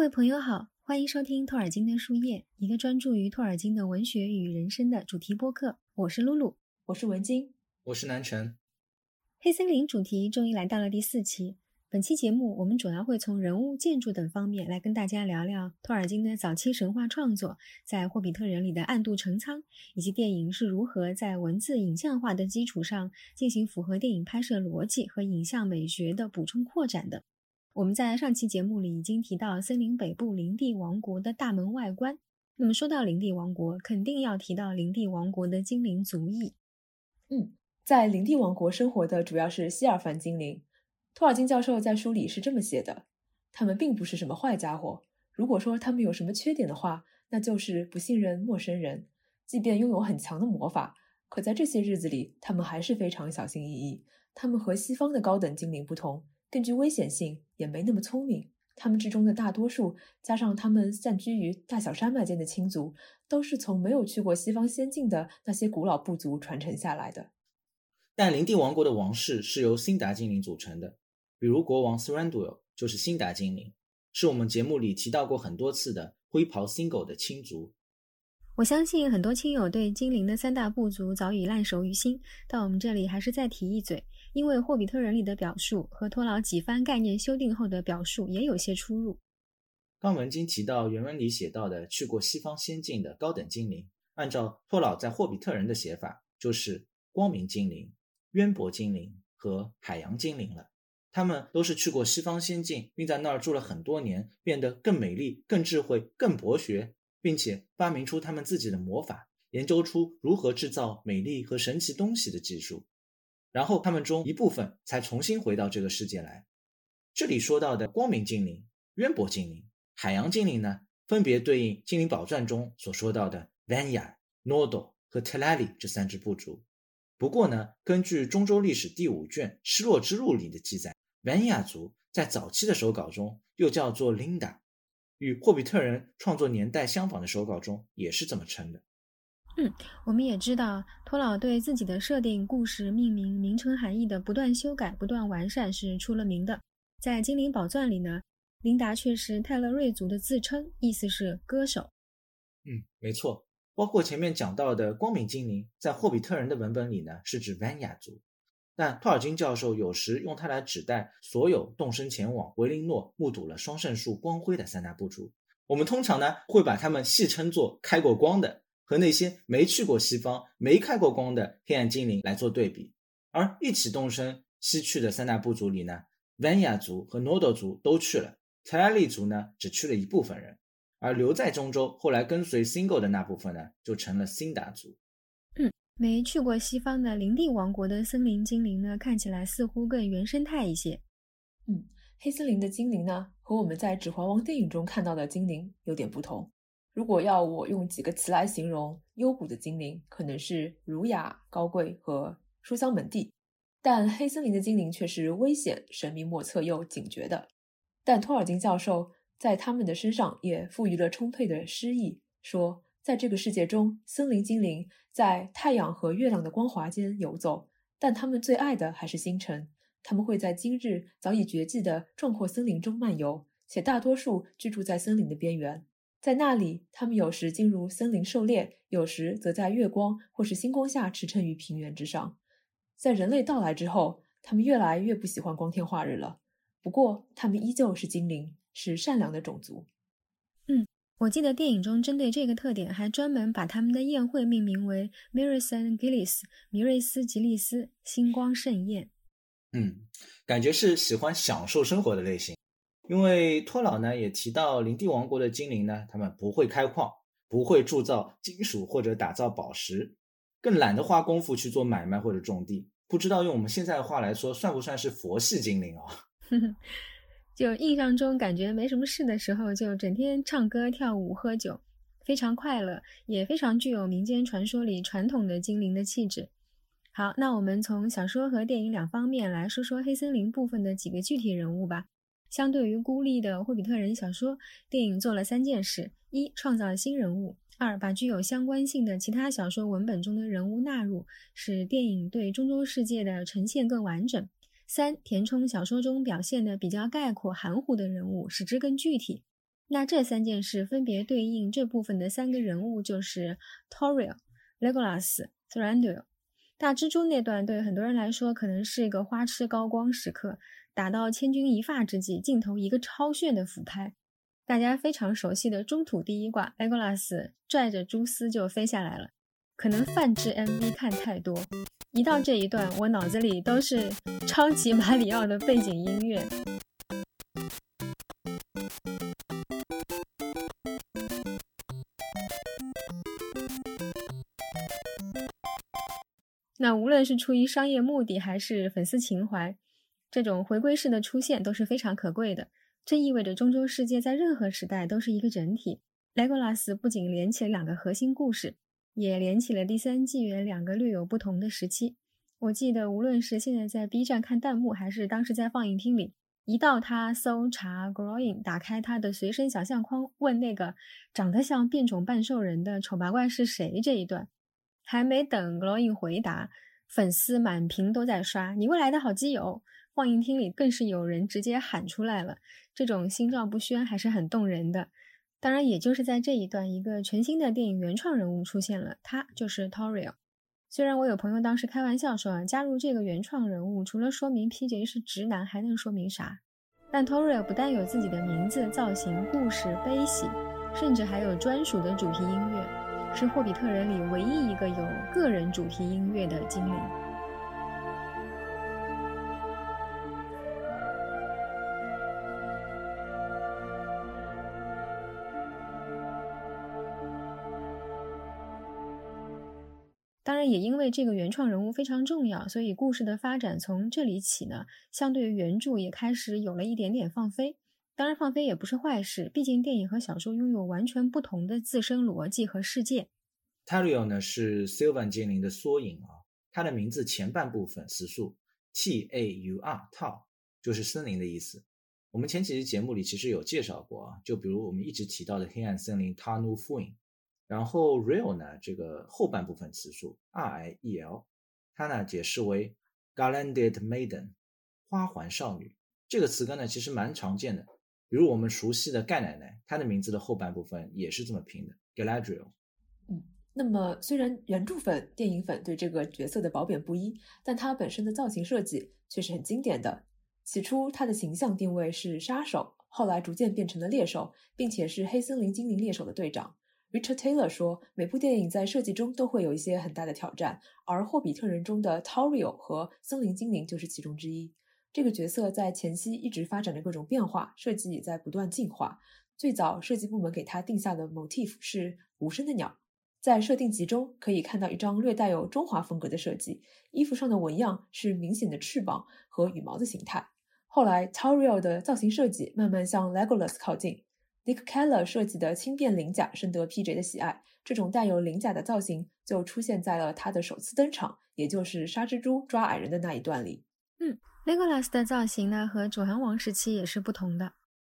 各位朋友好，欢迎收听托尔金的树叶，一个专注于托尔金的文学与人生的主题播客。我是露露，我是文晶，我是南辰。黑森林主题终于来到了第四期。本期节目，我们主要会从人物、建筑等方面来跟大家聊聊托尔金的早期神话创作在《霍比特人》里的暗度陈仓，以及电影是如何在文字影像化的基础上进行符合电影拍摄逻辑和影像美学的补充扩展的。我们在上期节目里已经提到森林北部林地王国的大门外观。那么说到林地王国，肯定要提到林地王国的精灵族裔。嗯，在林地王国生活的主要是希尔凡精灵。托尔金教授在书里是这么写的：他们并不是什么坏家伙。如果说他们有什么缺点的话，那就是不信任陌生人。即便拥有很强的魔法，可在这些日子里，他们还是非常小心翼翼。他们和西方的高等精灵不同。更具危险性，也没那么聪明。他们之中的大多数，加上他们散居于大小山脉间的亲族，都是从没有去过西方仙境的那些古老部族传承下来的。但林地王国的王室是由辛达精灵组成的，比如国王 s r a n d u l 就是辛达精灵，是我们节目里提到过很多次的灰袍 Single 的亲族。我相信很多亲友对精灵的三大部族早已烂熟于心，但我们这里还是再提一嘴。因为《霍比特人》里的表述和托老几番概念修订后的表述也有些出入。刚文经提到原文里写到的去过西方仙境的高等精灵，按照托老在《霍比特人》的写法，就是光明精灵、渊博精灵和海洋精灵了。他们都是去过西方仙境，并在那儿住了很多年，变得更美丽、更智慧、更博学，并且发明出他们自己的魔法，研究出如何制造美丽和神奇东西的技术。然后他们中一部分才重新回到这个世界来。这里说到的光明精灵、渊博精灵、海洋精灵呢，分别对应《精灵宝钻》中所说到的 Vanya、Nodo 和 Telali 这三支部族。不过呢，根据中州历史第五卷《失落之路》里的记载，Vanya 族在早期的手稿中又叫做 Linda，与霍比特人创作年代相仿的手稿中也是这么称的。嗯，我们也知道，托老对自己的设定、故事命名、名称含义的不断修改、不断完善是出了名的。在《精灵宝钻》里呢，琳达却是泰勒瑞族的自称，意思是歌手。嗯，没错。包括前面讲到的光明精灵，在霍比特人的文本里呢，是指 vann 亚族，但托尔金教授有时用它来指代所有动身前往维林诺、目睹了双圣树光辉的三大部族。我们通常呢，会把他们戏称作开过光的。和那些没去过西方、没开过光的黑暗精灵来做对比，而一起动身西去的三大部族里呢维雅族和 Nodo 族都去了，泰拉利族呢只去了一部分人，而留在中州后来跟随 Single 的那部分呢，就成了辛达族。没去过西方的林地王国的森林精灵呢，看起来似乎更原生态一些。嗯，黑森林的精灵呢，和我们在《指环王》电影中看到的精灵有点不同。如果要我用几个词来形容幽谷的精灵，可能是儒雅、高贵和书香门第；但黑森林的精灵却是危险、神秘莫测又警觉的。但托尔金教授在他们的身上也赋予了充沛的诗意，说在这个世界中，森林精灵在太阳和月亮的光华间游走，但他们最爱的还是星辰。他们会在今日早已绝迹的壮阔森林中漫游，且大多数居住在森林的边缘。在那里，他们有时进入森林狩猎，有时则在月光或是星光下驰骋于平原之上。在人类到来之后，他们越来越不喜欢光天化日了。不过，他们依旧是精灵，是善良的种族。我记得电影中针对这个特点，还专门把他们的宴会命名为 Mirison Gillis（ 米瑞斯·吉利斯）星光盛宴。嗯，感觉是喜欢享受生活的类型。因为托老呢也提到，林地王国的精灵呢，他们不会开矿，不会铸造金属或者打造宝石，更懒得花功夫去做买卖或者种地。不知道用我们现在的话来说，算不算是佛系精灵啊？就印象中感觉没什么事的时候，就整天唱歌、跳舞、喝酒，非常快乐，也非常具有民间传说里传统的精灵的气质。好，那我们从小说和电影两方面来说说黑森林部分的几个具体人物吧。相对于孤立的霍比特人小说，电影做了三件事：一、创造新人物；二、把具有相关性的其他小说文本中的人物纳入，使电影对中州世界的呈现更完整；三、填充小说中表现的比较概括、含糊的人物，使之更具体。那这三件事分别对应这部分的三个人物，就是 Toriel、Legolas、Thranduil。大蜘蛛那段对很多人来说可能是一个花痴高光时刻，打到千钧一发之际，镜头一个超炫的俯拍，大家非常熟悉的中土第一挂，Legolas 拽着蛛丝就飞下来了。可能泛制 MV 看太多，一到这一段，我脑子里都是超级马里奥的背景音乐。那无论是出于商业目的还是粉丝情怀，这种回归式的出现都是非常可贵的。这意味着中洲世界在任何时代都是一个整体。莱格拉斯不仅连起了两个核心故事，也连起了第三纪元两个略有不同的时期。我记得，无论是现在在 B 站看弹幕，还是当时在放映厅里，一到他搜查 Growing，打开他的随身小相框，问那个长得像变种半兽人的丑八怪是谁这一段。还没等 Glowing 回答，粉丝满屏都在刷“你未来的好基友”。放映厅里更是有人直接喊出来了，这种心照不宣还是很动人的。当然，也就是在这一段，一个全新的电影原创人物出现了，他就是 Toriel。虽然我有朋友当时开玩笑说啊，加入这个原创人物，除了说明 PJ 是直男，还能说明啥？但 Toriel 不但有自己的名字、造型、故事、悲喜，甚至还有专属的主题音乐。是霍比特人里唯一一个有个人主题音乐的精灵。然，也因为这个原创人物非常重要，所以故事的发展从这里起呢，相对于原著也开始有了一点点放飞。当然，放飞也不是坏事，毕竟电影和小说拥有完全不同的自身逻辑和世界。Taurio 呢是 Sylvan 精灵的缩影啊，它的名字前半部分词数 T A U R Tau 就是森林的意思。我们前几期节目里其实有介绍过啊，就比如我们一直提到的黑暗森林 Tanu Fuin，然后 Real 呢这个后半部分词素 R I E L，它呢解释为 Garlanded Maiden 花环少女。这个词根呢其实蛮常见的。比如我们熟悉的盖奶奶，她的名字的后半部分也是这么拼的，Galadriel。嗯，那么虽然原著粉、电影粉对这个角色的褒贬不一，但它本身的造型设计却是很经典的。起初它的形象定位是杀手，后来逐渐变成了猎手，并且是黑森林精灵猎手的队长。Richard Taylor 说，每部电影在设计中都会有一些很大的挑战，而《霍比特人》中的 Tauriel 和森林精灵就是其中之一。这个角色在前期一直发展着各种变化，设计也在不断进化。最早设计部门给他定下的 motif 是无声的鸟，在设定集中可以看到一张略带有中华风格的设计，衣服上的纹样是明显的翅膀和羽毛的形态。后来 Tauriel 的造型设计慢慢向 Legolas 靠近，Nick Keller 设计的轻便鳞甲深得 PJ 的喜爱，这种带有鳞甲的造型就出现在了他的首次登场，也就是杀蜘蛛抓矮人的那一段里。嗯。Legolas 的造型呢，和《指环王》时期也是不同的。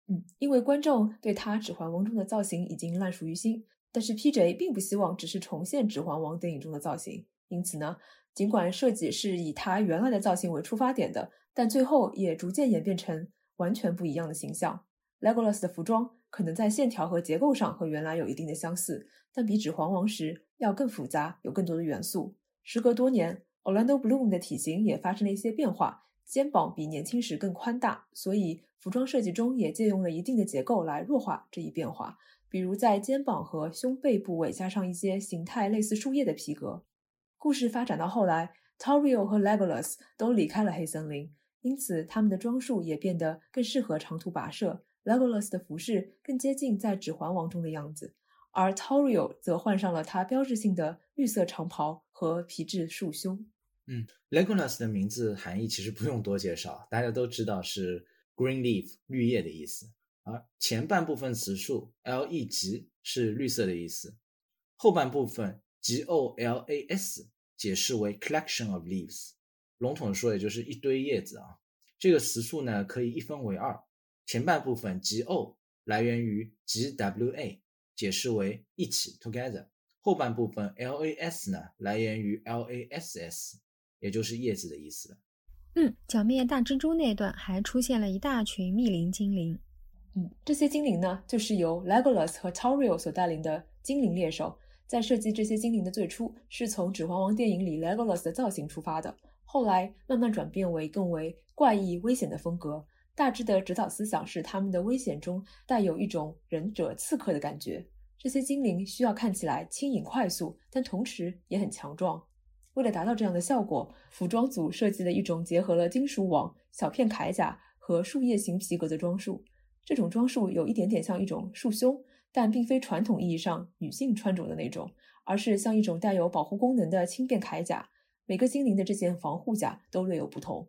嗯，因为观众对他《指环王》中的造型已经烂熟于心，但是 PJ 并不希望只是重现《指环王》电影中的造型，因此呢，尽管设计是以他原来的造型为出发点的，但最后也逐渐演变成完全不一样的形象。Legolas 的服装可能在线条和结构上和原来有一定的相似，但比《指环王》时要更复杂，有更多的元素。时隔多年，Orlando Bloom 的体型也发生了一些变化。肩膀比年轻时更宽大，所以服装设计中也借用了一定的结构来弱化这一变化。比如在肩膀和胸背部位加上一些形态类似树叶的皮革。故事发展到后来，Toriel 和 Legolas 都离开了黑森林，因此他们的装束也变得更适合长途跋涉。Legolas 的服饰更接近在《指环王》中的样子，而 Toriel 则换上了他标志性的绿色长袍和皮质束胸。嗯，Legolas 的名字含义其实不用多介绍，大家都知道是 green leaf 绿叶的意思。而前半部分词数 l e g 是绿色的意思，后半部分 g o l a s 解释为 collection of leaves，笼统说也就是一堆叶子啊。这个词数呢可以一分为二，前半部分 g o 来源于 g w a，解释为一起 together，后半部分 l a s 呢来源于 l a s s。也就是叶子的意思。嗯，剿灭大蜘蛛那段还出现了一大群密林精灵。嗯，这些精灵呢，就是由 Legolas 和 Tauriel 所带领的精灵猎手。在设计这些精灵的最初，是从《指环王》电影里 Legolas 的造型出发的，后来慢慢转变为更为怪异、危险的风格。大致的指导思想是，他们的危险中带有一种忍者刺客的感觉。这些精灵需要看起来轻盈快速，但同时也很强壮。为了达到这样的效果，服装组设计了一种结合了金属网、小片铠甲和树叶形皮革的装束。这种装束有一点点像一种束胸，但并非传统意义上女性穿着的那种，而是像一种带有保护功能的轻便铠甲。每个精灵的这件防护甲都略有不同。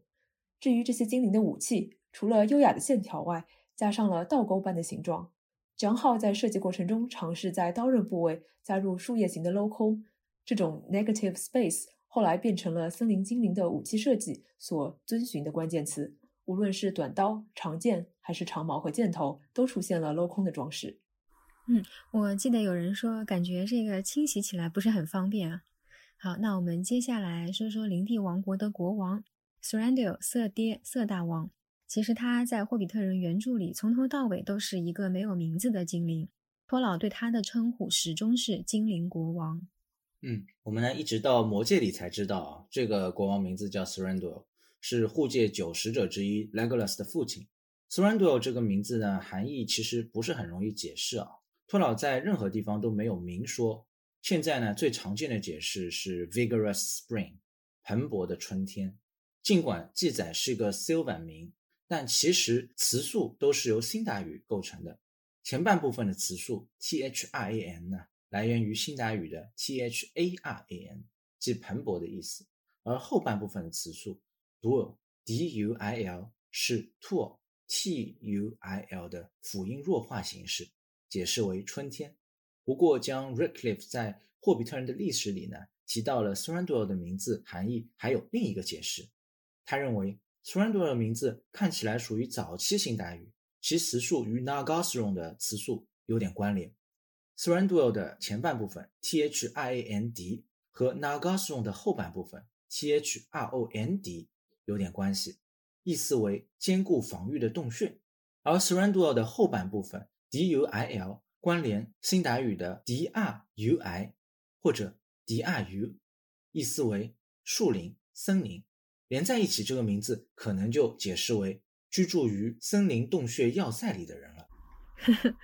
至于这些精灵的武器，除了优雅的线条外，加上了倒钩般的形状。江浩在设计过程中尝试在刀刃部位加入树叶形的镂空，这种 negative space 后来变成了森林精灵的武器设计所遵循的关键词。无论是短刀、长剑，还是长矛和箭头，都出现了镂空的装饰。嗯，我记得有人说，感觉这个清洗起来不是很方便啊。好，那我们接下来说说林地王国的国王 s u r a n d i l 色爹色大王。其实他在霍比特人原著里从头到尾都是一个没有名字的精灵。托老对他的称呼始终是精灵国王。嗯，我们呢一直到魔戒里才知道啊，这个国王名字叫 s u r a n d i l 是护戒九使者之一 Legolas 的父亲。Thranduil 这个名字呢，含义其实不是很容易解释啊。托老在任何地方都没有明说。现在呢，最常见的解释是 Vigorous Spring，蓬勃的春天。尽管记载是一个 Sylvan 名，但其实词素都是由辛达语构成的。前半部分的词素 Thran 呢，来源于辛达语的 Tharan，即蓬勃的意思，而后半部分的词素。duil，d-u-i-l 是 tool，t-u-i-l 的辅音弱化形式，解释为春天。不过，将 Radcliffe 在霍比特人的历史里呢提到了 Thranduil 的名字含义，还有另一个解释。他认为 s r a n d o 的名字看起来属于早期型傣语，其词数与 n a g a s r o n 的词数有点关联。s r a n d o 的前半部分 t h i a n d 和 n a g a s r o n 的后半部分 t h r o n d 有点关系，意思为坚固防御的洞穴。而 s r a n d o 的后半部分 d u i l 关联新傣语的 d r u i 或者 d r u，意思为树林、森林连在一起，这个名字可能就解释为居住于森林洞穴要塞里的人了。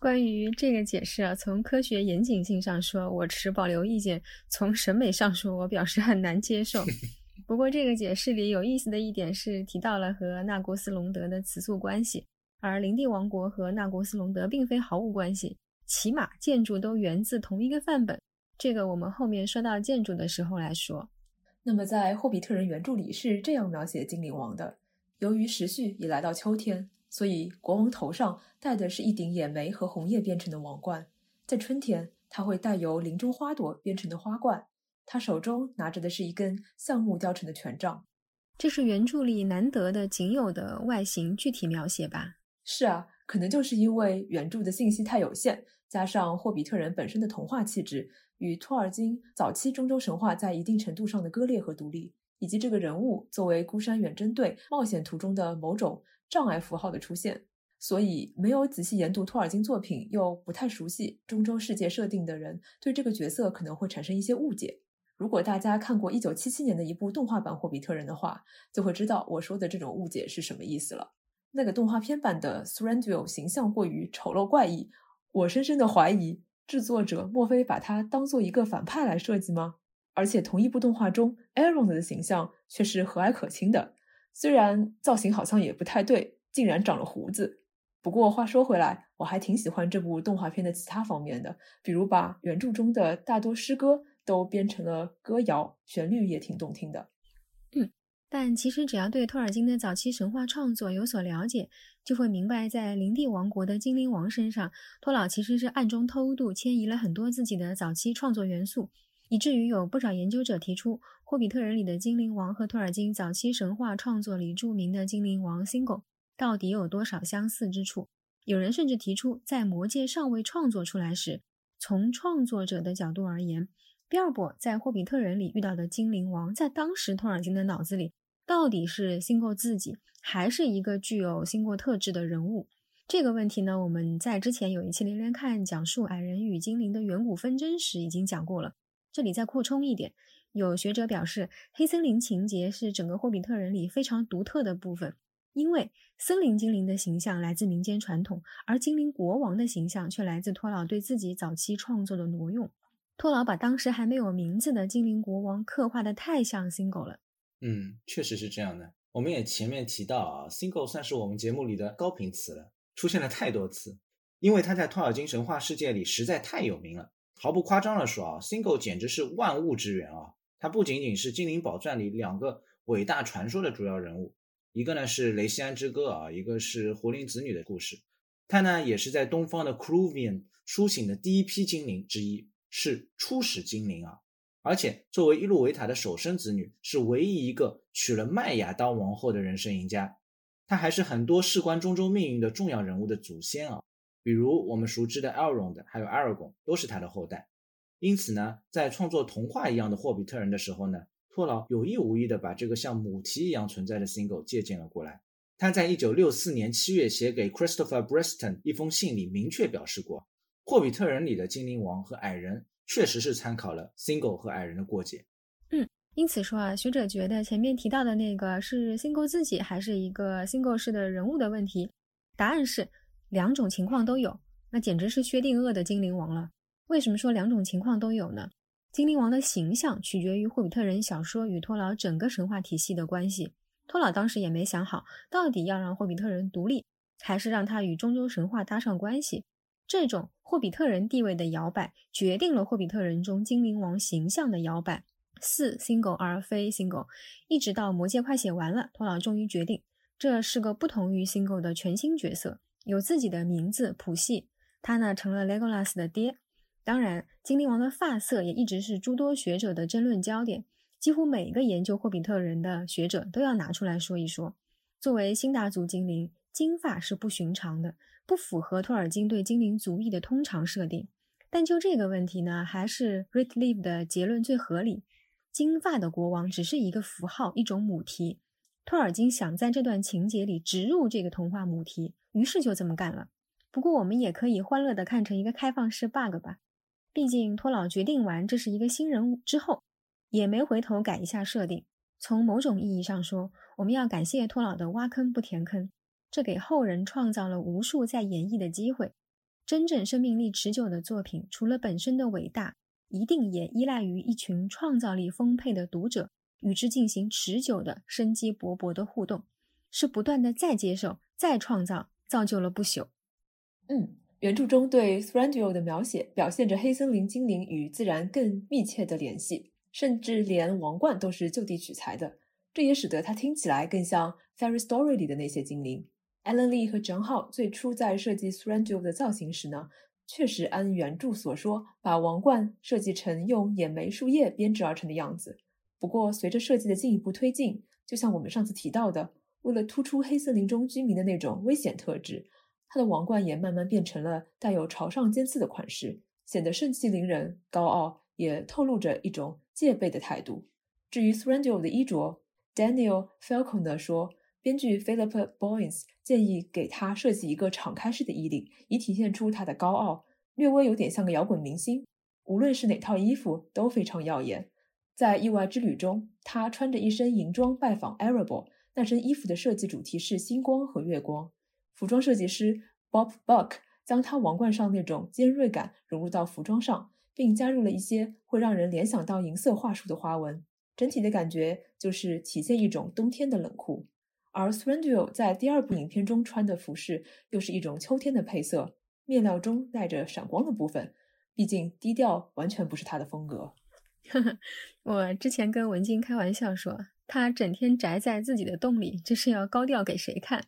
关于这个解释啊，从科学严谨性上说，我持保留意见；从审美上说，我表示很难接受。不过，这个解释里有意思的一点是提到了和纳国斯隆德的词素关系，而林地王国和纳国斯隆德并非毫无关系，起码建筑都源自同一个范本。这个我们后面说到建筑的时候来说。那么，在霍比特人原著里是这样描写精灵王的：由于时序已来到秋天，所以国王头上戴的是一顶野莓和红叶编成的王冠；在春天，他会戴由林中花朵编成的花冠。他手中拿着的是一根橡木雕成的权杖，这是原著里难得的仅有的外形具体描写吧？是啊，可能就是因为原著的信息太有限，加上霍比特人本身的童话气质与托尔金早期中州神话在一定程度上的割裂和独立，以及这个人物作为孤山远征队冒险途中的某种障碍符号的出现，所以没有仔细研读托尔金作品又不太熟悉中州世界设定的人，对这个角色可能会产生一些误解。如果大家看过一九七七年的一部动画版《霍比特人》的话，就会知道我说的这种误解是什么意思了。那个动画片版的 Thranduil 形象过于丑陋怪异，我深深的怀疑制作者莫非把他当做一个反派来设计吗？而且同一部动画中 a a r o n 的形象却是和蔼可亲的，虽然造型好像也不太对，竟然长了胡子。不过话说回来，我还挺喜欢这部动画片的其他方面的，比如把原著中的大多诗歌。都编成了歌谣，旋律也挺动听的。但其实只要对托尔金的早期神话创作有所了解，就会明白，在林地王国的精灵王身上，托老其实是暗中偷渡迁移了很多自己的早期创作元素，以至于有不少研究者提出，霍比特人里的精灵王和托尔金早期神话创作里著名的精灵王 Single 到底有多少相似之处。有人甚至提出，在魔戒尚未创作出来时，从创作者的角度而言。比尔博在《霍比特人》里遇到的精灵王，在当时托尔金的脑子里，到底是辛过自己，还是一个具有辛过特质的人物？这个问题呢，我们在之前有一期连连看讲述矮人与精灵的远古纷争时已经讲过了，这里再扩充一点。有学者表示，黑森林情节是整个霍比特人里非常独特的部分，因为森林精灵的形象来自民间传统，而精灵国王的形象却来自托老对自己早期创作的挪用。托老把当时还没有名字的精灵国王刻画的太像 Single 了。嗯，确实是这样的。我们也前面提到啊，Single 算是我们节目里的高频词了，出现了太多次，因为他在托尔金神话世界里实在太有名了。毫不夸张的说啊，Single 简直是万物之源啊！它不仅仅是精灵宝钻里两个伟大传说的主要人物，一个呢是雷西安之歌啊，一个是活灵子女的故事。他呢也是在东方的 c r u v i a n 苏醒的第一批精灵之一。是初始精灵啊，而且作为伊露维塔的首生子女，是唯一一个娶了麦雅当王后的人生赢家。他还是很多事关中州命运的重要人物的祖先啊，比如我们熟知的 Elrond，还有 Aragon 都是他的后代。因此呢，在创作童话一样的霍比特人的时候呢，托劳有意无意的把这个像母题一样存在的 Single 借鉴了过来。他在一九六四年七月写给 Christopher Breston 一封信里明确表示过。霍比特人里的精灵王和矮人确实是参考了 Single 和矮人的过节。嗯，因此说啊，学者觉得前面提到的那个是 Single 自己还是一个 Single 式的人物的问题，答案是两种情况都有。那简直是薛定谔的精灵王了。为什么说两种情况都有呢？精灵王的形象取决于霍比特人小说与托老整个神话体系的关系。托老当时也没想好，到底要让霍比特人独立，还是让他与中州神话搭上关系。这种霍比特人地位的摇摆，决定了霍比特人中精灵王形象的摇摆。四 single 而非 single，一直到魔戒快写完了，托老终于决定，这是个不同于 single 的全新角色，有自己的名字谱系。他呢成了 Legolas 的爹。当然，精灵王的发色也一直是诸多学者的争论焦点，几乎每个研究霍比特人的学者都要拿出来说一说。作为辛达族精灵，金发是不寻常的。不符合托尔金对精灵族裔的通常设定，但就这个问题呢，还是 r i t l e v e 的结论最合理。金发的国王只是一个符号，一种母题。托尔金想在这段情节里植入这个童话母题，于是就这么干了。不过我们也可以欢乐地看成一个开放式 bug 吧。毕竟托老决定完这是一个新人物之后，也没回头改一下设定。从某种意义上说，我们要感谢托老的挖坑不填坑。这给后人创造了无数再演绎的机会。真正生命力持久的作品，除了本身的伟大，一定也依赖于一群创造力丰沛的读者与之进行持久的生机勃勃的互动，是不断的再接受、再创造，造就了不朽。嗯，原著中对 Thranduil 的描写，表现着黑森林精灵与自然更密切的联系，甚至连王冠都是就地取材的，这也使得它听起来更像 Fairy Story 里的那些精灵。Alan Lee 和 John Hall 最初在设计 Thranduil 的造型时呢，确实按原著所说，把王冠设计成用眼眉树叶编织而成的样子。不过，随着设计的进一步推进，就像我们上次提到的，为了突出黑森林中居民的那种危险特质，它的王冠也慢慢变成了带有朝上尖刺的款式，显得盛气凌人、高傲，也透露着一种戒备的态度。至于 Thranduil 的衣着，Daniel Falconer 说。编剧 Philip Boyes 建议给他设计一个敞开式的衣领，以体现出他的高傲，略微有点像个摇滚明星。无论是哪套衣服都非常耀眼。在意外之旅中，他穿着一身银装拜访 Erebor，那身衣服的设计主题是星光和月光。服装设计师 Bob Buck 将他王冠上那种尖锐感融入到服装上，并加入了一些会让人联想到银色桦树的花纹。整体的感觉就是体现一种冬天的冷酷。而 s r a n d i o 在第二部影片中穿的服饰又是一种秋天的配色，面料中带着闪光的部分。毕竟低调完全不是他的风格。我之前跟文静开玩笑说，他整天宅在自己的洞里，这是要高调给谁看？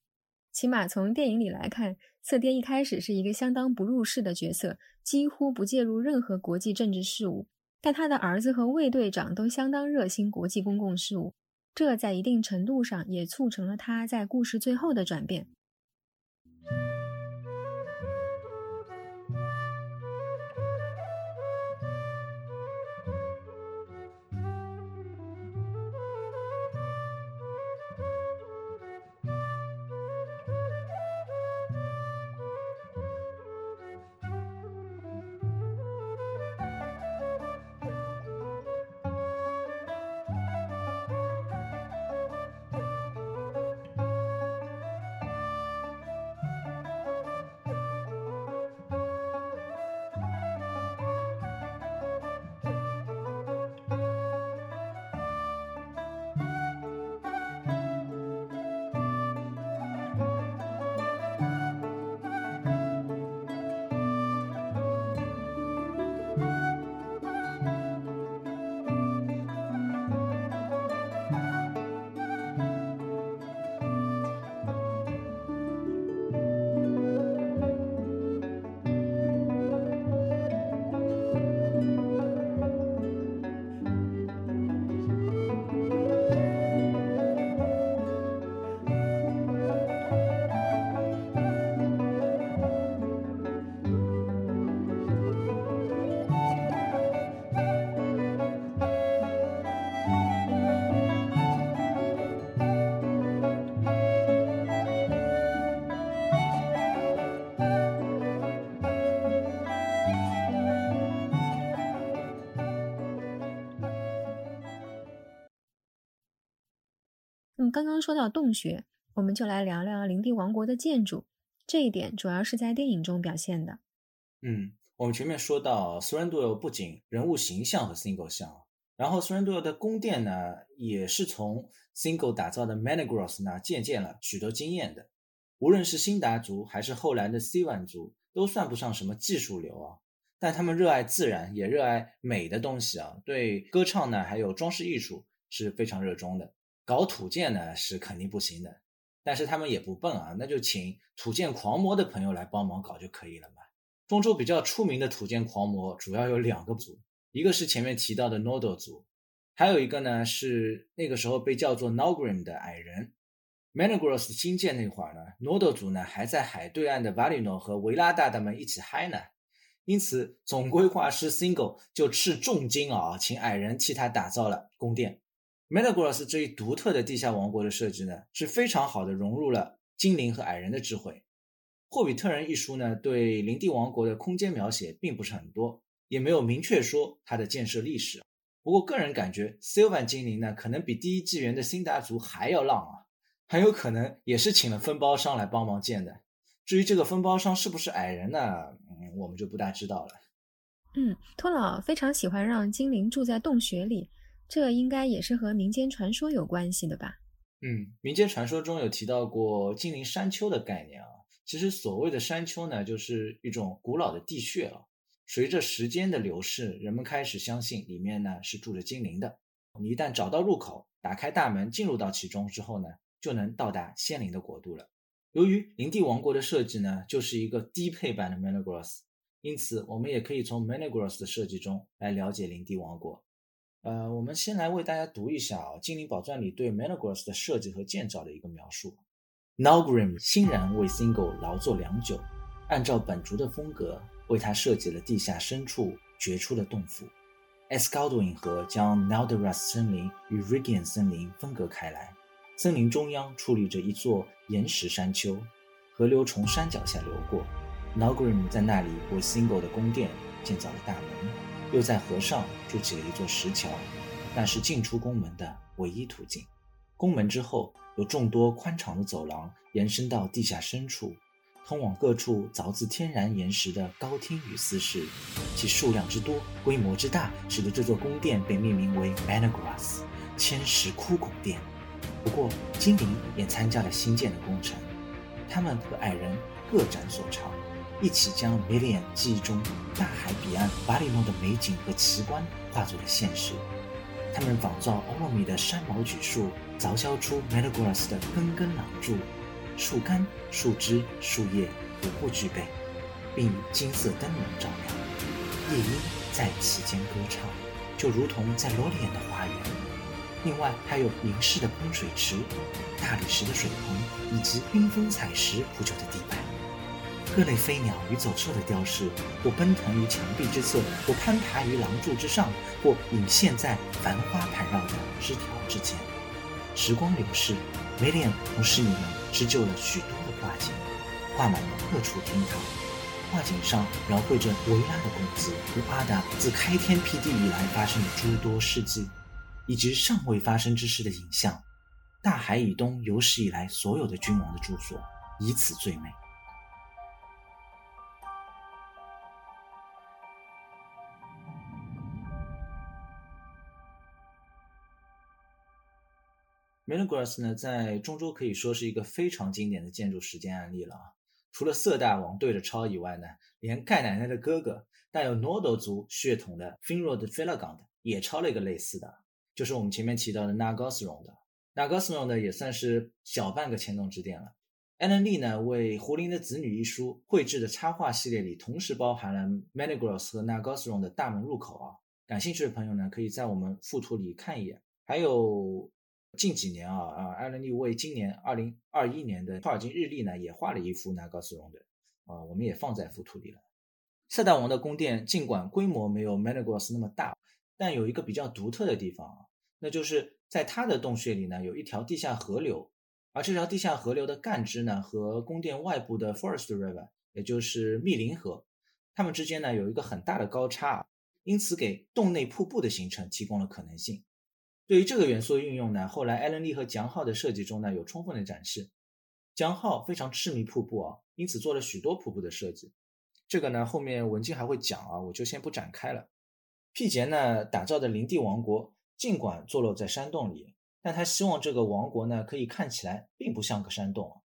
起码从电影里来看，色爹一开始是一个相当不入世的角色，几乎不介入任何国际政治事务。但他的儿子和卫队长都相当热心国际公共事务。这在一定程度上也促成了他在故事最后的转变。刚刚说到洞穴，我们就来聊聊灵帝王国的建筑。这一点主要是在电影中表现的。嗯，我们前面说到 s u r e n d u r 不仅人物形象和 Single 像，然后 s u r e n d u r 的宫殿呢，也是从 Single 打造的 Manigross 那借鉴了许多经验的。无论是辛达族还是后来的 c 万族，都算不上什么技术流啊，但他们热爱自然，也热爱美的东西啊，对歌唱呢，还有装饰艺术是非常热衷的。搞土建呢是肯定不行的，但是他们也不笨啊，那就请土建狂魔的朋友来帮忙搞就可以了嘛。中州比较出名的土建狂魔主要有两个族，一个是前面提到的 Nodo 族，还有一个呢是那个时候被叫做 Nogrim 的矮人。Managros 新建那会儿呢，Nodo 族呢还在海对岸的 Valino 和维拉大大们一起嗨呢，因此总规划师 Single 就斥重金啊，请矮人替他打造了宫殿。Managros 这一独特的地下王国的设计呢，是非常好的融入了精灵和矮人的智慧。《霍比特人》一书呢，对林地王国的空间描写并不是很多，也没有明确说它的建设历史。不过个人感觉，Sylvan 精灵呢，可能比第一纪元的辛达族还要浪啊。很有可能也是请了分包商来帮忙建的。至于这个分包商是不是矮人呢？嗯，我们就不大知道了。嗯，托老非常喜欢让精灵住在洞穴里，这应该也是和民间传说有关系的吧？嗯，民间传说中有提到过精灵山丘的概念啊。其实所谓的山丘呢，就是一种古老的地穴啊。随着时间的流逝，人们开始相信里面呢是住着精灵的。你一旦找到入口，打开大门，进入到其中之后呢？就能到达仙灵的国度了。由于灵帝王国的设计呢，就是一个低配版的 Managros，因此我们也可以从 Managros 的设计中来了解灵帝王国。呃，我们先来为大家读一下啊《精灵宝钻》里对 Managros 的设计和建造的一个描述。Nalgrim 欣然为 Single 劳作良久，按照本族的风格为他设计了地下深处掘出的洞府。Escaldwin 河将 Nalderas 森林与 Rigian 森林分隔开来。森林中央矗立着一座岩石山丘，河流从山脚下流过。Nogrim 在那里为 Single 的宫殿建造了大门，又在河上筑起了一座石桥，那是进出宫门的唯一途径。宫门之后有众多宽敞的走廊，延伸到地下深处，通往各处凿自天然岩石的高厅与私室，其数量之多、规模之大，使得这座宫殿被命名为 Managras 千石窟宫殿。不过，精灵也参加了新建的工程，他们和矮人各展所长，一起将 Million 记忆中大海彼岸巴里诺的美景和奇观化作了现实。他们仿造欧洛米的山毛榉树，凿削出 Managras 的根根廊柱，树干、树枝、树叶无不具备，并金色灯笼照亮，夜莺在其间歌唱，就如同在罗里安的花园。另外还有凝视的喷水池、大理石的水盆，以及缤纷彩石铺就的地板。各类飞鸟与走兽的雕饰，或奔腾于墙壁之侧，或攀爬于廊柱之上，或隐现在繁花盘绕的枝条之间。时光流逝，威廉同侍女们织就了许多的画景，画满了各处厅堂。画景上描绘着维拉的公子与阿达自开天辟地以来发生的诸多事迹。以及尚未发生之事的影像，大海以东有史以来所有的君王的住所，以此最美。Melagras 呢，在中州可以说是一个非常经典的建筑实践案例了啊！除了色大王对着抄以外呢，连盖奶奶的哥哥带有 Nodo 族血统的 Finrod Felagund 也抄了一个类似的。就是我们前面提到的 Nagasron 的 Nagasron 呢，也算是小半个牵动之殿了。艾伦利呢为《胡林的子女》一书绘制的插画系列里，同时包含了 Manigros 和 Nagasron 的大门入口啊。感兴趣的朋友呢，可以在我们附图里看一眼。还有近几年啊啊，艾伦利为今年二零二一年的托尔金日历呢，也画了一幅 Nagasron 的啊，我们也放在附图里了。塞大王的宫殿尽管规模没有 Manigros 那么大。但有一个比较独特的地方啊，那就是在它的洞穴里呢，有一条地下河流，而这条地下河流的干支呢，和宫殿外部的 Forest River，也就是密林河，它们之间呢有一个很大的高差，因此给洞内瀑布的形成提供了可能性。对于这个元素的运用呢，后来艾伦利和江浩的设计中呢有充分的展示。江浩非常痴迷瀑布啊，因此做了许多瀑布的设计。这个呢后面文静还会讲啊，我就先不展开了。毕节呢打造的林地王国，尽管坐落在山洞里，但他希望这个王国呢可以看起来并不像个山洞啊。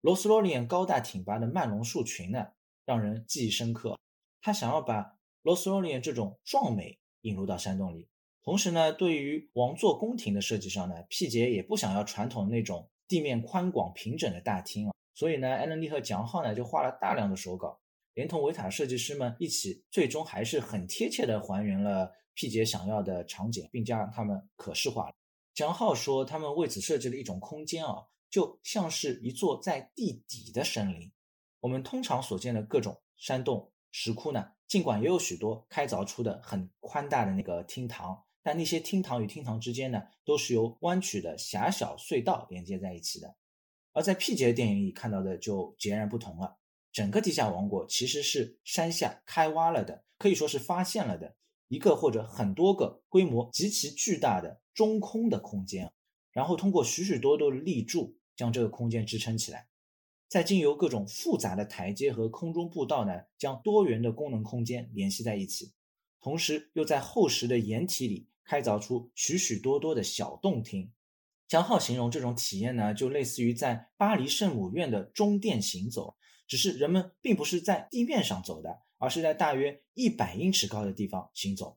罗斯罗利高大挺拔的曼龙树群呢，让人记忆深刻。他想要把罗斯罗利这种壮美引入到山洞里。同时呢，对于王座宫廷的设计上呢，毕节也不想要传统那种地面宽广平整的大厅啊，所以呢，艾伦利和蒋浩呢就画了大量的手稿，连同维塔设计师们一起，最终还是很贴切的还原了毕节想要的场景，并将它们可视化了。蒋浩说，他们为此设计了一种空间啊，就像是一座在地底的森林。我们通常所见的各种山洞、石窟呢，尽管也有许多开凿出的很宽大的那个厅堂。但那些厅堂与厅堂之间呢，都是由弯曲的狭小隧道连接在一起的。而在 P 节电影里看到的就截然不同了。整个地下王国其实是山下开挖了的，可以说是发现了的一个或者很多个规模极其巨大的中空的空间，然后通过许许多多的立柱将这个空间支撑起来，再经由各种复杂的台阶和空中步道呢，将多元的功能空间联系在一起，同时又在厚实的岩体里。开凿出许许多多的小洞厅，江浩形容这种体验呢，就类似于在巴黎圣母院的中殿行走，只是人们并不是在地面上走的，而是在大约一百英尺高的地方行走。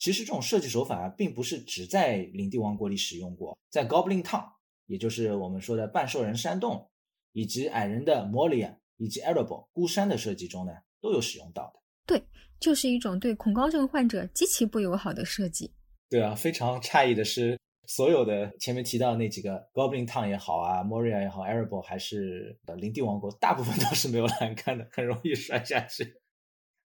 其实这种设计手法啊，并不是只在领地王国里使用过，在 Goblin Town，也就是我们说的半兽人山洞，以及矮人的 Moria 以及 Arable 孤山的设计中呢，都有使用到的。对，就是一种对恐高症患者极其不友好的设计。对啊，非常诧异的是，所有的前面提到那几个 Goblin Town 也好啊，Moria 也好，Arable 还是呃林地王国，大部分都是没有栏杆的，很容易摔下去。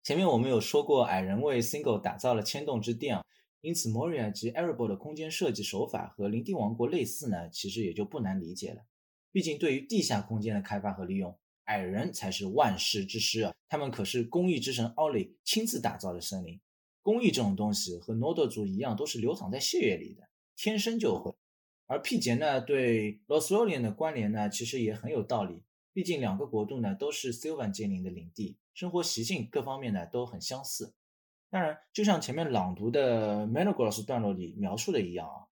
前面我们有说过，矮人为 Single 打造了牵动之殿啊，因此 Moria 及 Arable 的空间设计手法和林地王国类似呢，其实也就不难理解了。毕竟对于地下空间的开发和利用，矮人才是万世之师啊，他们可是工艺之神奥利亲自打造的森林。工艺这种东西和诺德族一样，都是流淌在血液里的，天生就会。而辟杰呢，对罗斯罗连的关联呢，其实也很有道理。毕竟两个国度呢，都是 Sylvan 精灵的领地，生活习性各方面呢都很相似。当然，就像前面朗读的 m e n o g r o s 段落里描述的一样啊，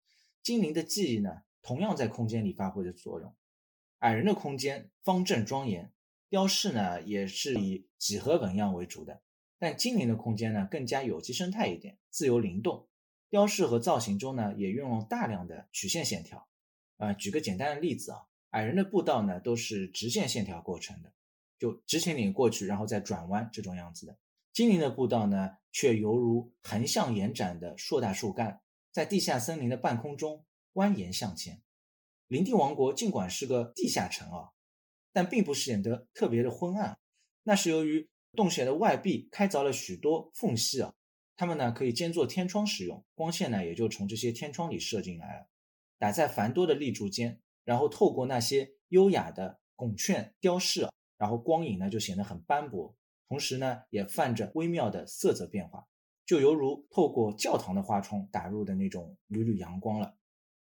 精灵的记忆呢，同样在空间里发挥着作用。矮人的空间方正庄严，雕饰呢也是以几何纹样为主的。但精灵的空间呢更加有机生态一点，自由灵动。雕饰和造型中呢也运用大量的曲线线条。啊，举个简单的例子啊，矮人的步道呢都是直线线条构成的，就直挺挺过去，然后再转弯这种样子的。精灵的步道呢却犹如横向延展的硕大树干，在地下森林的半空中蜿蜒向前。林地王国尽管是个地下城啊，但并不显得特别的昏暗，那是由于。洞穴的外壁开凿了许多缝隙啊，它们呢可以兼做天窗使用，光线呢也就从这些天窗里射进来了，打在繁多的立柱间，然后透过那些优雅的拱券雕饰，然后光影呢就显得很斑驳，同时呢也泛着微妙的色泽变化，就犹如透过教堂的花窗打入的那种缕缕阳光了。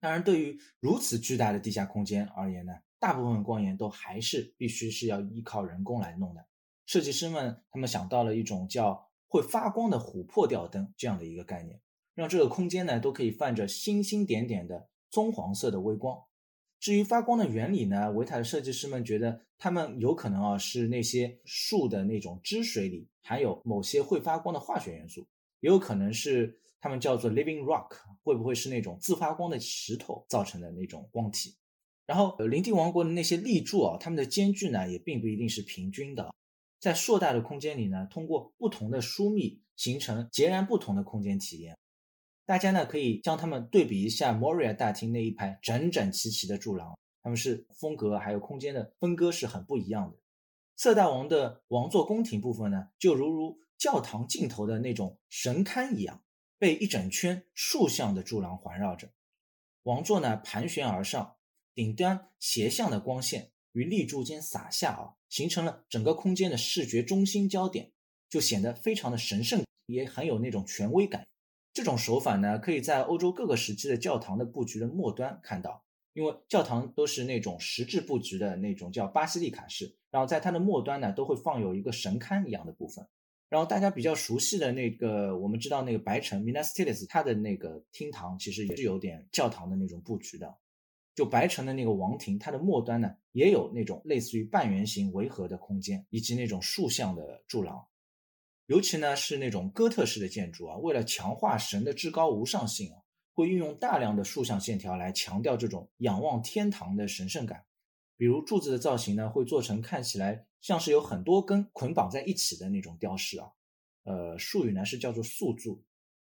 当然，对于如此巨大的地下空间而言呢，大部分光源都还是必须是要依靠人工来弄的。设计师们他们想到了一种叫会发光的琥珀吊灯这样的一个概念，让这个空间呢都可以泛着星星点点的棕黄色的微光。至于发光的原理呢，维塔的设计师们觉得他们有可能啊是那些树的那种汁水里含有某些会发光的化学元素，也有可能是他们叫做 living rock，会不会是那种自发光的石头造成的那种光体？然后林地王国的那些立柱啊，它们的间距呢也并不一定是平均的。在硕大的空间里呢，通过不同的疏密形成截然不同的空间体验。大家呢可以将它们对比一下 Moria 大厅那一排整整齐齐的柱廊，它们是风格还有空间的分割是很不一样的。色大王的王座宫廷部分呢，就如如教堂尽头的那种神龛一样，被一整圈竖向的柱廊环绕着。王座呢盘旋而上，顶端斜向的光线。于立柱间洒下啊，形成了整个空间的视觉中心焦点，就显得非常的神圣，也很有那种权威感。这种手法呢，可以在欧洲各个时期的教堂的布局的末端看到，因为教堂都是那种实质布局的那种叫巴西利卡式，然后在它的末端呢，都会放有一个神龛一样的部分。然后大家比较熟悉的那个，我们知道那个白城 Minas Tirith，它的那个厅堂其实也是有点教堂的那种布局的。就白城的那个王庭，它的末端呢，也有那种类似于半圆形围合的空间，以及那种竖向的柱廊。尤其呢是那种哥特式的建筑啊，为了强化神的至高无上性啊，会运用大量的竖向线条来强调这种仰望天堂的神圣感。比如柱子的造型呢，会做成看起来像是有很多根捆绑在一起的那种雕饰啊，呃，术语呢是叫做塑柱。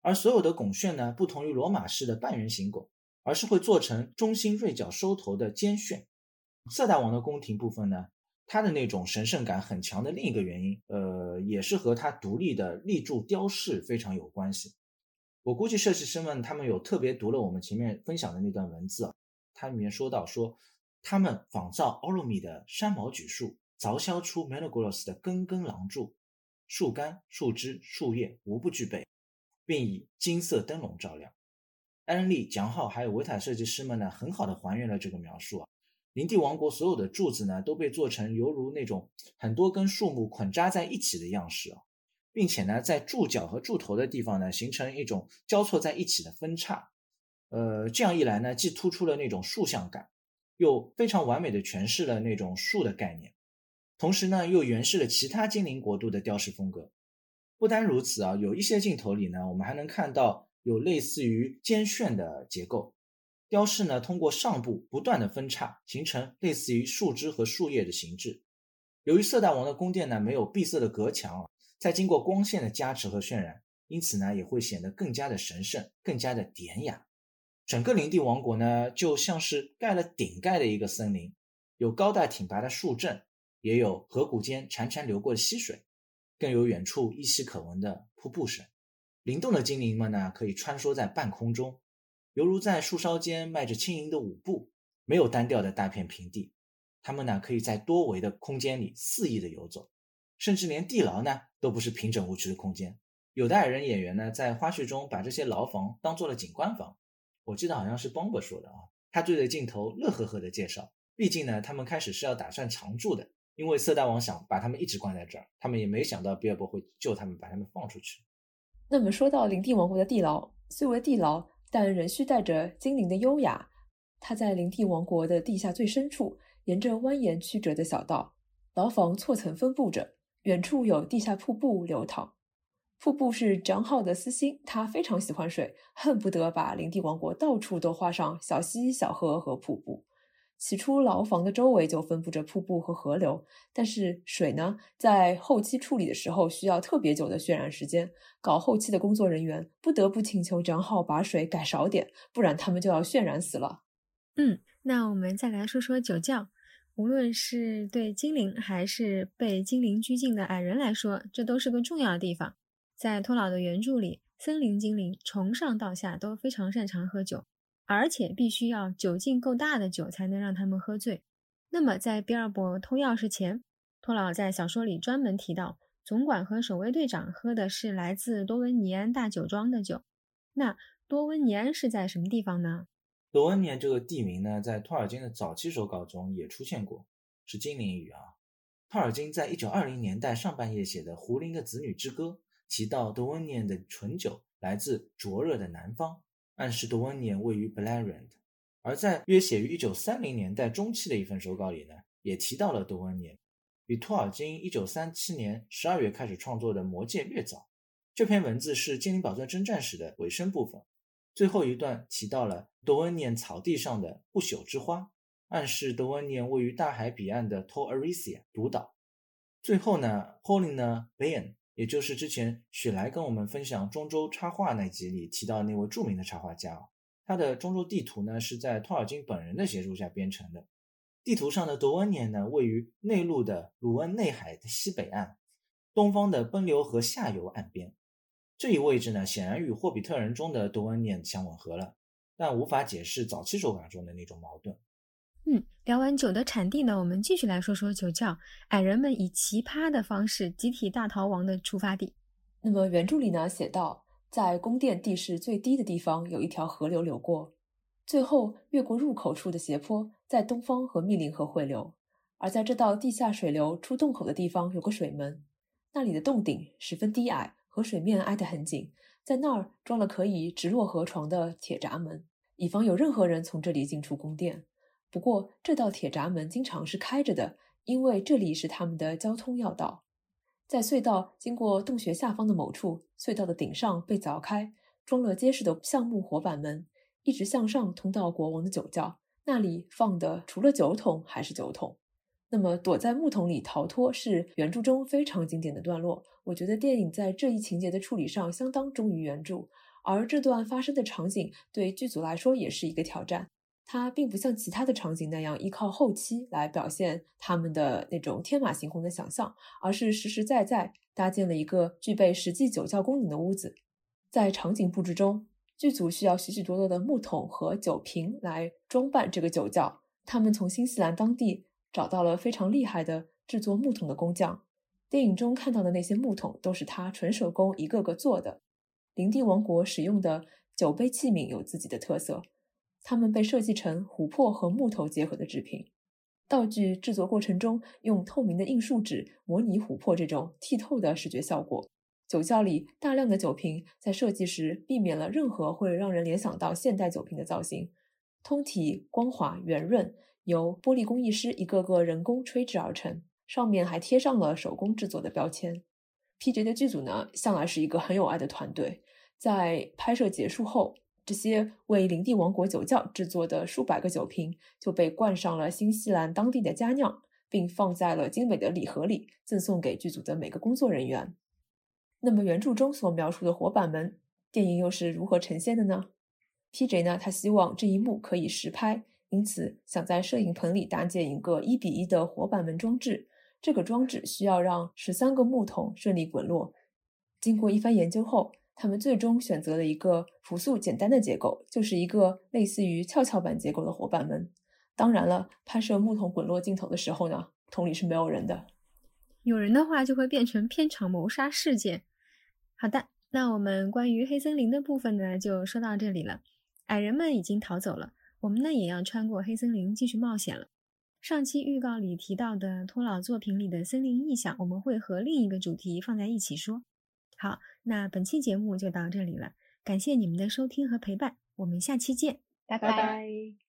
而所有的拱券呢，不同于罗马式的半圆形拱。而是会做成中心锐角收头的尖旋。色大王的宫廷部分呢，它的那种神圣感很强的另一个原因，呃，也是和它独立的立柱雕饰非常有关系。我估计设计师们他们有特别读了我们前面分享的那段文字啊，它里面说到说，他们仿造奥洛米的山毛榉树，凿削出 m e n o g o l o s 的根根廊柱，树干、树枝、树叶无不具备，并以金色灯笼照亮。艾伦利、蒋浩还有维塔设计师们呢，很好的还原了这个描述啊。林地王国所有的柱子呢，都被做成犹如那种很多根树木捆扎在一起的样式啊，并且呢，在柱脚和柱头的地方呢，形成一种交错在一起的分叉。呃，这样一来呢，既突出了那种竖向感，又非常完美的诠释了那种树的概念，同时呢，又诠释了其他精灵国度的雕饰风格。不单如此啊，有一些镜头里呢，我们还能看到。有类似于尖旋的结构，雕饰呢通过上部不断的分叉，形成类似于树枝和树叶的形制。由于色大王的宫殿呢没有闭塞的隔墙，在经过光线的加持和渲染，因此呢也会显得更加的神圣，更加的典雅。整个林地王国呢就像是盖了顶盖的一个森林，有高大挺拔的树阵，也有河谷间潺潺流过的溪水，更有远处依稀可闻的瀑布声。灵动的精灵们呢，可以穿梭在半空中，犹如在树梢间迈着轻盈的舞步。没有单调的大片平地，他们呢可以在多维的空间里肆意的游走，甚至连地牢呢都不是平整无趣的空间。有的矮人演员呢在花絮中把这些牢房当做了景观房。我记得好像是邦博说的啊，他对着镜头乐呵呵的介绍。毕竟呢，他们开始是要打算常住的，因为色大王想把他们一直关在这儿，他们也没想到比尔博会救他们，把他们放出去。那么说到林地王国的地牢，虽为地牢，但仍需带着精灵的优雅。它在林地王国的地下最深处，沿着蜿蜒曲折的小道，牢房错层分布着。远处有地下瀑布流淌，瀑布是张浩的私心，他非常喜欢水，恨不得把林地王国到处都画上小溪、小河和瀑布。起初，牢房的周围就分布着瀑布和河流，但是水呢，在后期处理的时候需要特别久的渲染时间，搞后期的工作人员不得不请求张浩把水改少点，不然他们就要渲染死了。嗯，那我们再来说说酒窖。无论是对精灵还是被精灵拘禁的矮人来说，这都是个重要的地方。在托老的原著里，森林精灵从上到下都非常擅长喝酒。而且必须要酒劲够大的酒才能让他们喝醉。那么，在比尔博偷钥匙前，托老在小说里专门提到，总管和守卫队长喝的是来自多温尼安大酒庄的酒。那多温尼安是在什么地方呢？多温尼安这个地名呢，在托尔金的早期手稿中也出现过，是精灵语啊。托尔金在一九二零年代上半叶写的《胡林的子女之歌》提到，多温尼安的醇酒来自灼热的南方。暗示多温年位于 b l a r a n d 而在约写于一九三零年代中期的一份手稿里呢，也提到了多温年，比托尔金一九三七年十二月开始创作的《魔戒》略早。这篇文字是《精灵宝钻征战史》的尾声部分，最后一段提到了多温年草地上的不朽之花，暗示多温年位于大海彼岸的 t o r i s i a 独岛。最后呢 h o l i n a Bayan。也就是之前雪莱跟我们分享中州插画那集里提到那位著名的插画家，他的中州地图呢是在托尔金本人的协助下编成的。地图上的多温年呢位于内陆的鲁恩内海的西北岸，东方的奔流河下游岸边。这一位置呢显然与霍比特人中的多温年相吻合了，但无法解释早期手法中的那种矛盾。嗯，聊完酒的产地呢，我们继续来说说酒窖。矮人们以奇葩的方式集体大逃亡的出发地。那么原著里呢写道，在宫殿地势最低的地方有一条河流流过，最后越过入口处的斜坡，在东方和密林河汇流。而在这道地下水流出洞口的地方有个水门，那里的洞顶十分低矮，和水面挨得很紧，在那儿装了可以直落河床的铁闸门，以防有任何人从这里进出宫殿。不过，这道铁闸门经常是开着的，因为这里是他们的交通要道。在隧道经过洞穴下方的某处，隧道的顶上被凿开，装了结实的橡木活板门，一直向上通到国王的酒窖。那里放的除了酒桶还是酒桶。那么，躲在木桶里逃脱是原著中非常经典的段落。我觉得电影在这一情节的处理上相当忠于原著，而这段发生的场景对剧组来说也是一个挑战。它并不像其他的场景那样依靠后期来表现他们的那种天马行空的想象，而是实实在在搭建了一个具备实际酒窖功能的屋子。在场景布置中，剧组需要许许多多的木桶和酒瓶来装扮这个酒窖。他们从新西兰当地找到了非常厉害的制作木桶的工匠。电影中看到的那些木桶都是他纯手工一个个做的。林地王国使用的酒杯器皿有自己的特色。它们被设计成琥珀和木头结合的制品，道具制作过程中用透明的硬树脂模拟琥珀这种剔透的视觉效果。酒窖里大量的酒瓶在设计时避免了任何会让人联想到现代酒瓶的造型，通体光滑圆润，由玻璃工艺师一个个人工吹制而成，上面还贴上了手工制作的标签。P.J. 的剧组呢，向来是一个很有爱的团队，在拍摄结束后。这些为林地王国酒窖制作的数百个酒瓶就被灌上了新西兰当地的佳酿，并放在了精美的礼盒里，赠送给剧组的每个工作人员。那么，原著中所描述的活板门，电影又是如何呈现的呢？P.J. 呢？他希望这一幕可以实拍，因此想在摄影棚里搭建一个一比一的活板门装置。这个装置需要让十三个木桶顺利滚落。经过一番研究后。他们最终选择了一个朴素简单的结构，就是一个类似于跷跷板结构的伙伴们。当然了，拍摄木桶滚落镜头的时候呢，桶里是没有人的。有人的话就会变成片场谋杀事件。好的，那我们关于黑森林的部分呢，就说到这里了。矮人们已经逃走了，我们呢也要穿过黑森林继续冒险了。上期预告里提到的托老作品里的森林意象，我们会和另一个主题放在一起说。好，那本期节目就到这里了，感谢你们的收听和陪伴，我们下期见，拜拜。